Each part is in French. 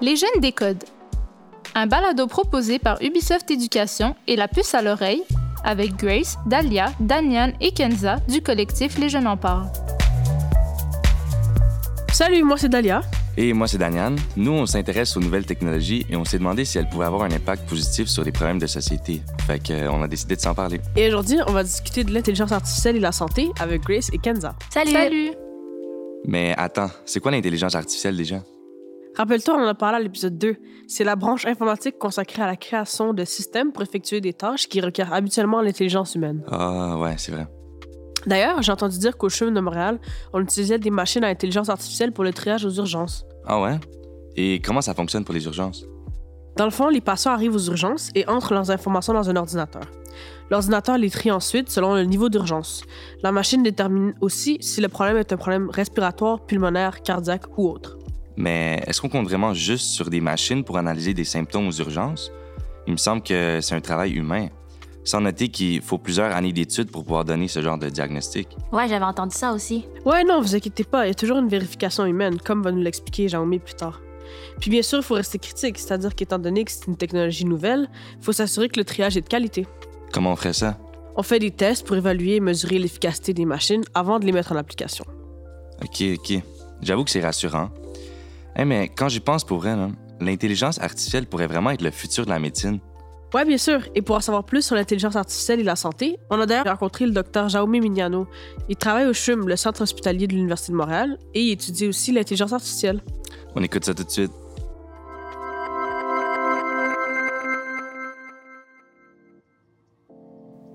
Les jeunes décodent. Un balado proposé par Ubisoft Éducation et la puce à l'oreille avec Grace, Dahlia, Danian et Kenza du collectif Les Jeunes en parlent. Salut, moi c'est Dahlia. Et moi, c'est Danian. Nous, on s'intéresse aux nouvelles technologies et on s'est demandé si elles pouvaient avoir un impact positif sur les problèmes de société. Fait qu'on a décidé de s'en parler. Et aujourd'hui, on va discuter de l'intelligence artificielle et la santé avec Grace et Kenza. Salut! Salut! Mais attends, c'est quoi l'intelligence artificielle déjà? Rappelle-toi, on en a parlé à l'épisode 2. C'est la branche informatique consacrée à la création de systèmes pour effectuer des tâches qui requièrent habituellement l'intelligence humaine. Ah ouais, c'est vrai. D'ailleurs, j'ai entendu dire qu'au CHUM de Montréal, on utilisait des machines à intelligence artificielle pour le triage aux urgences. Ah ouais? Et comment ça fonctionne pour les urgences? Dans le fond, les patients arrivent aux urgences et entrent leurs informations dans un ordinateur. L'ordinateur les trie ensuite selon le niveau d'urgence. La machine détermine aussi si le problème est un problème respiratoire, pulmonaire, cardiaque ou autre. Mais est-ce qu'on compte vraiment juste sur des machines pour analyser des symptômes aux urgences? Il me semble que c'est un travail humain. Sans noter qu'il faut plusieurs années d'études pour pouvoir donner ce genre de diagnostic. Ouais, j'avais entendu ça aussi. Ouais, non, vous inquiétez pas, il y a toujours une vérification humaine, comme va nous l'expliquer Jaume plus tard. Puis bien sûr, il faut rester critique, c'est-à-dire qu'étant donné que c'est une technologie nouvelle, il faut s'assurer que le triage est de qualité. Comment on ferait ça? On fait des tests pour évaluer et mesurer l'efficacité des machines avant de les mettre en application. OK, OK. J'avoue que c'est rassurant. Eh, mais quand j'y pense pour vrai, l'intelligence artificielle pourrait vraiment être le futur de la médecine. Oui, bien sûr. Et pour en savoir plus sur l'intelligence artificielle et la santé, on a d'ailleurs rencontré le docteur Jaume Mignano. Il travaille au CHUM, le centre hospitalier de l'Université de Montréal, et il étudie aussi l'intelligence artificielle. On écoute ça tout de suite.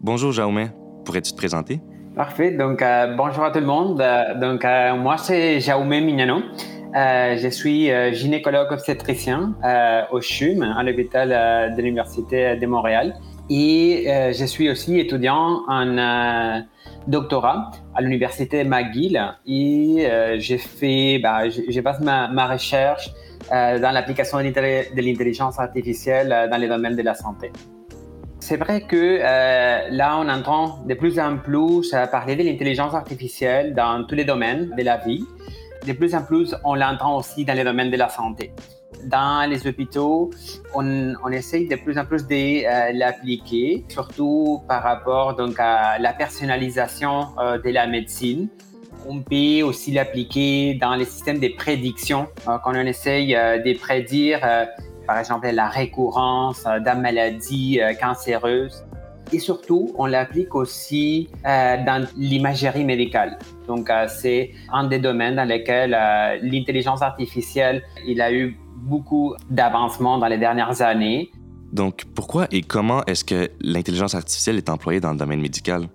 Bonjour Jaume, pourrais-tu te présenter? Parfait, donc euh, bonjour à tout le monde. Euh, donc euh, moi c'est Jaume Mignano. Je suis gynécologue obstétricien au CHUM, à l'hôpital de l'Université de Montréal. Et je suis aussi étudiant en doctorat à l'Université McGill. Et j'ai fait, bah, passé ma, ma recherche dans l'application de l'intelligence artificielle dans les domaines de la santé. C'est vrai que là, on entend de plus en plus parler de l'intelligence artificielle dans tous les domaines de la vie de plus en plus, on l'entend aussi dans les domaines de la santé. Dans les hôpitaux, on, essaye de plus en plus de euh, l'appliquer, surtout par rapport donc, à la personnalisation euh, de la médecine. On peut aussi l'appliquer dans les systèmes de prédiction, euh, quand on essaye de prédire, par exemple, la récurrence d'une maladie cancéreuse et surtout, on l'applique aussi dans l'imagerie médicale. Donc, c'est un des domaines dans lesquels l'intelligence artificielle, il a eu beaucoup d'avancement dans les dernières années. Donc, pourquoi et comment est-ce que l'intelligence artificielle est employée dans le domaine médical?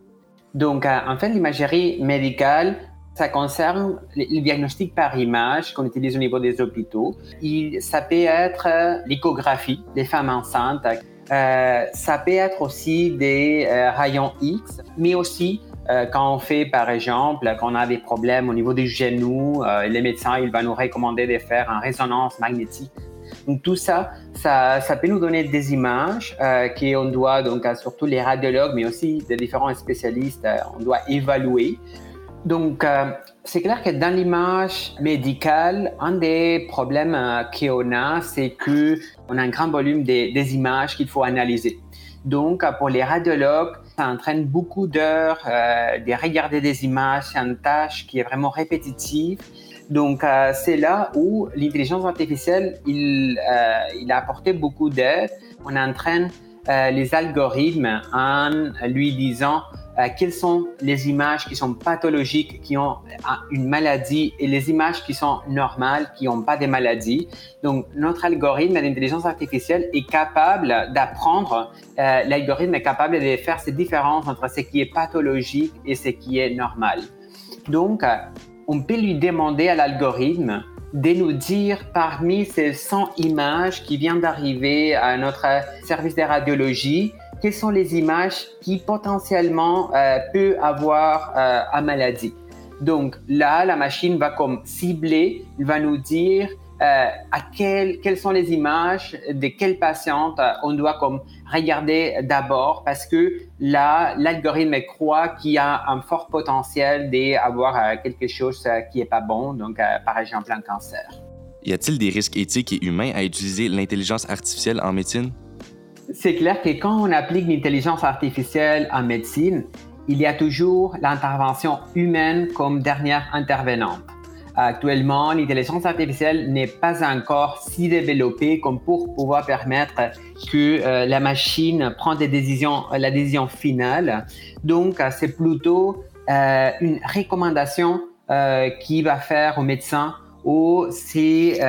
Donc, en fait, l'imagerie médicale, ça concerne le diagnostic par image qu'on utilise au niveau des hôpitaux. Il, ça peut être l'échographie des femmes enceintes euh, ça peut être aussi des euh, rayons X, mais aussi euh, quand on fait, par exemple, quand on a des problèmes au niveau des genoux, les médecins, ils vont nous recommander de faire une résonance magnétique. Donc tout ça, ça, peut nous donner des images qu'on doit, donc surtout les radiologues, mais aussi des différents spécialistes, on doit évaluer. Donc, c'est clair que dans l'image médicale, un des problèmes euh, qu'on a, c'est qu'on a un grand volume des, images qu'il faut analyser. Donc, euh, pour les radiologues, ça entraîne beaucoup d'heures euh, de regarder des images. C'est une tâche qui est vraiment répétitive. Donc, c'est là où l'intelligence artificielle, il, il, a apporté beaucoup d'aide. On entraîne les algorithmes en lui disant euh, quelles sont les images qui sont pathologiques, qui ont euh, une maladie, et les images qui sont normales, qui n'ont pas de maladie. Donc, notre algorithme d'intelligence artificielle est capable d'apprendre, euh, l'algorithme est capable de faire ces différences entre ce qui est pathologique et ce qui est normal. Donc, on peut lui demander à l'algorithme de nous dire parmi ces 100 images qui viennent d'arriver à notre service de radiologie, quelles sont les images qui potentiellement euh, peuvent avoir euh, maladie? Donc là, la machine va comme cibler, il va nous dire euh, à quel, quelles sont les images de quelles patientes euh, on doit comme regarder d'abord parce que là, l'algorithme croit qu'il y a un fort potentiel d'avoir euh, quelque chose qui est pas bon, donc par exemple un cancer. Y a-t-il des risques éthiques et humains à utiliser l'intelligence artificielle en médecine? C'est clair que quand on applique l'intelligence artificielle en médecine, il y a toujours l'intervention humaine comme dernière intervenante. Actuellement, l'intelligence artificielle n'est pas encore si développée comme pour pouvoir permettre que euh, la machine prenne décisions, la décision finale. Donc, euh, c'est plutôt euh, une recommandation qui va faire au médecin ou c'est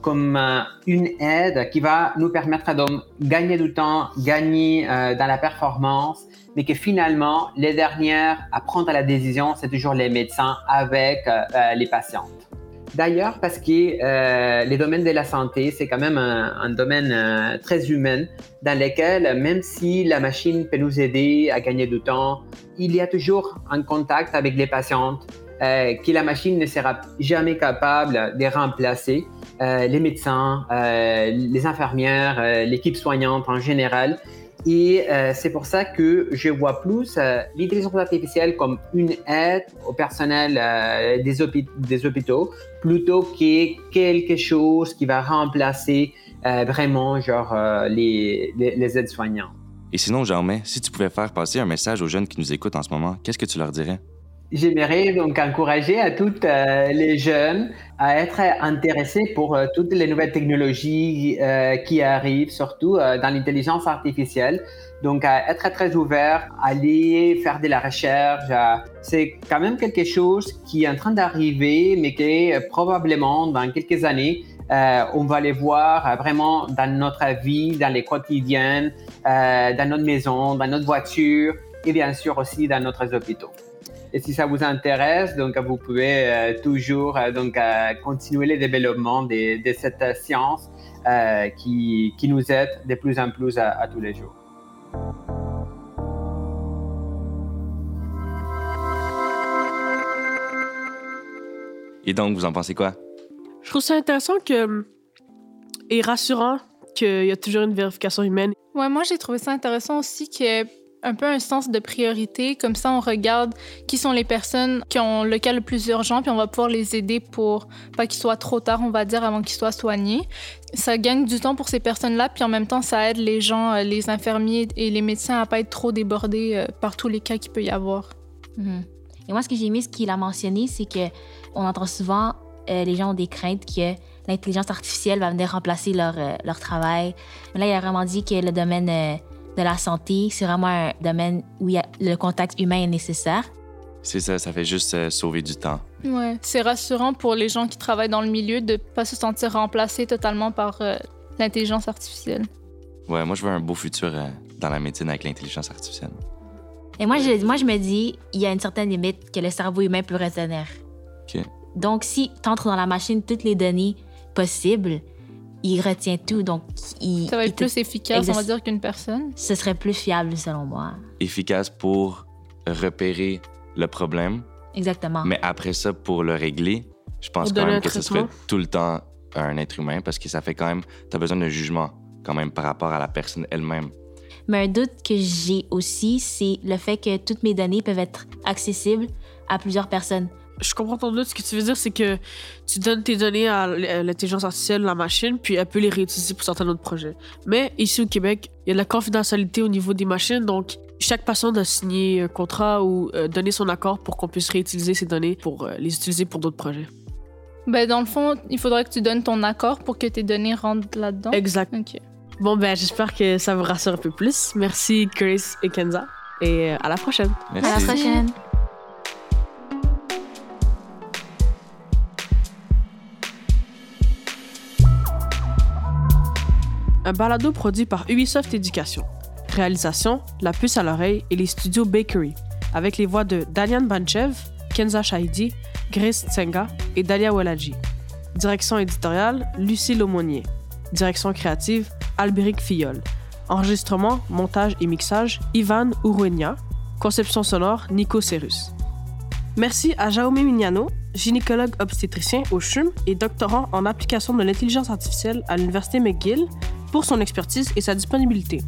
comme une aide qui va nous permettre de gagner du temps, gagner dans la performance mais que finalement, les dernières à prendre la décision, c'est toujours les médecins avec euh, euh, les patientes. D'ailleurs, parce que euh, les domaines de la santé, c'est quand même un, domaine très humain dans lequel, même si la machine peut nous aider à gagner du temps, il y a toujours un contact avec les patientes que la machine ne sera jamais capable de remplacer. les médecins, les infirmières, l'équipe soignante en général, et euh, c'est pour ça que je vois plus euh, l'intelligence artificielle comme une aide au personnel euh, des, des, hôpitaux plutôt que quelque chose qui va remplacer vraiment genre les, les aides-soignants. Et sinon, Germain, si tu pouvais faire passer un message aux jeunes qui nous écoutent en ce moment, qu'est-ce que tu leur dirais? J'aimerais donc encourager à toutes euh, les jeunes à être intéressés pour euh, toutes les nouvelles technologies euh, qui arrivent, surtout dans l'intelligence artificielle. Donc, à être très ouvert, aller faire de la recherche. c'est quand même quelque chose qui est en train d'arriver, mais qui probablement dans quelques années, on va les voir vraiment dans notre vie, dans les quotidiennes, dans notre maison, dans notre voiture et bien sûr aussi dans notre hôpitaux. Et si ça vous intéresse, donc vous pouvez euh, toujours euh, donc euh, continuer le développement de, de cette science qui, qui, nous aide de plus en plus à, à tous les jours. Et donc, vous en pensez quoi? Je trouve ça intéressant que, et rassurant qu'il y a toujours une vérification humaine. Ouais, moi, j'ai trouvé ça intéressant aussi que un peu un sens de priorité. Comme ça, on regarde qui sont les personnes qui ont le cas le plus urgent, puis on va pouvoir les aider pour pas qu'il soit trop tard, on va dire, avant qu'ils soient soignés. Ça gagne du temps pour ces personnes-là, puis en même temps, ça aide les gens, euh, les infirmiers et les médecins à pas être trop débordés euh, par tous les cas qu'il peut y avoir. Mhm. Et moi, ce que j'ai aimé, ce qu'il a mentionné, c'est que on entend souvent euh, les gens ont des craintes que l'intelligence artificielle va venir remplacer leur, leur travail. Mais là, il a vraiment dit que le domaine de la santé, c'est vraiment un domaine où le contact humain est nécessaire. C'est ça, ça fait juste euh, sauver du temps. Ouais, c'est rassurant pour les gens qui travaillent dans le milieu de pas se sentir remplacés totalement par euh, l'intelligence artificielle. Ouais, moi je veux un beau futur euh, dans la médecine avec l'intelligence artificielle. Et moi je, moi, je me dis, il y a une certaine limite que le cerveau humain peut retenir. OK. Donc, si tu entres dans la machine toutes les données possibles, il retient tout. Donc, il, ça va être plus efficace, on va dire, qu'une personne? Ce serait plus fiable, selon moi. Efficace pour repérer le problème. Exactement. Mais après ça, pour le régler, je pense quand même que ce serait tout le temps un être humain parce que ça fait quand même. Tu as besoin d'un jugement quand même par rapport à la personne elle-même. Mais un doute que j'ai aussi, c'est le fait que toutes mes données peuvent être accessibles à plusieurs personnes je comprends ton doute. Ce que tu veux dire, c'est que tu donnes tes données à l'intelligence artificielle, la machine, puis elle peut les réutiliser pour certains autres projets. Mais ici au Québec, il y a de la confidentialité au niveau des machines, donc chaque patient doit signer un contrat ou euh, donner son accord pour qu'on puisse réutiliser ces données pour euh, les utiliser pour d'autres projets. Ben, dans le fond, il faudrait que tu donnes ton accord pour que tes données rentrent là-dedans. Exact. Bon, ben, j'espère que ça vous rassure un peu plus. Merci, Chris et Kenza. Et euh, à la prochaine. Merci. À la prochaine. Un balado produit par Ubisoft Éducation. Réalisation, La puce à l'oreille et les studios Bakery, avec les voix de Dalian Banchev, Kenza Shahidi, Grace Tsenga et Dalia Waladji. Direction éditoriale, Lucie Lomonier. Direction créative, Albéric Fillol. Enregistrement, montage et mixage, Ivan Uruenia. Conception sonore, Nico Cerus. Merci à Jaume Mignano, gynécologue obstétricien au CHUM et doctorant en application de l'intelligence artificielle à l'Université McGill, pour son expertise et sa disponibilité.